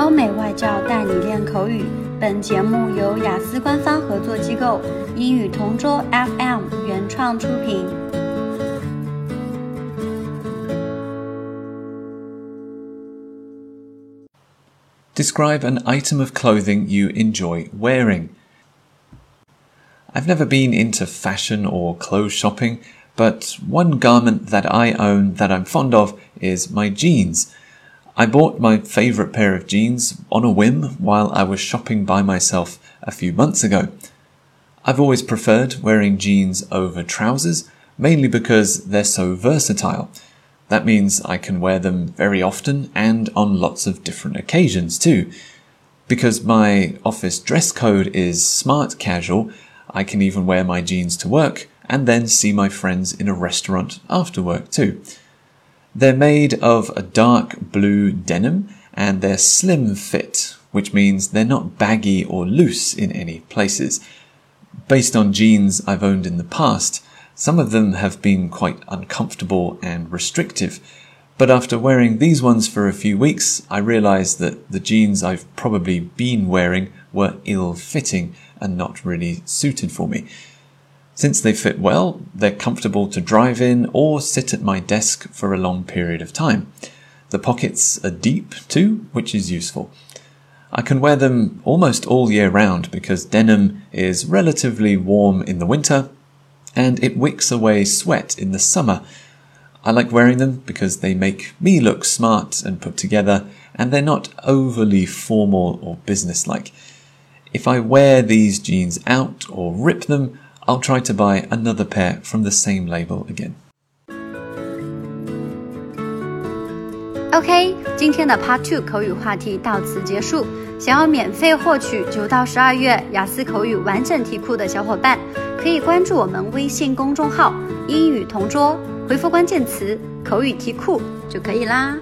欧美外教带你练口语。本节目由雅思官方合作机构英语同桌 FM 原创出品。Describe an item of clothing you enjoy wearing. I've never been into fashion or clothes shopping, but one garment that I own that I'm fond of is my jeans. I bought my favourite pair of jeans on a whim while I was shopping by myself a few months ago. I've always preferred wearing jeans over trousers, mainly because they're so versatile. That means I can wear them very often and on lots of different occasions too. Because my office dress code is smart casual, I can even wear my jeans to work and then see my friends in a restaurant after work too. They're made of a dark blue denim and they're slim fit, which means they're not baggy or loose in any places. Based on jeans I've owned in the past, some of them have been quite uncomfortable and restrictive. But after wearing these ones for a few weeks, I realized that the jeans I've probably been wearing were ill fitting and not really suited for me. Since they fit well, they're comfortable to drive in or sit at my desk for a long period of time. The pockets are deep too, which is useful. I can wear them almost all year round because denim is relatively warm in the winter and it wicks away sweat in the summer. I like wearing them because they make me look smart and put together and they're not overly formal or businesslike. If I wear these jeans out or rip them, I'll try to buy another pair from the same label again. OK，今天的 Part Two 口语话题到此结束。想要免费获取九到十二月雅思口语完整题库的小伙伴，可以关注我们微信公众号“英语同桌”，回复关键词“口语题库”就可以啦。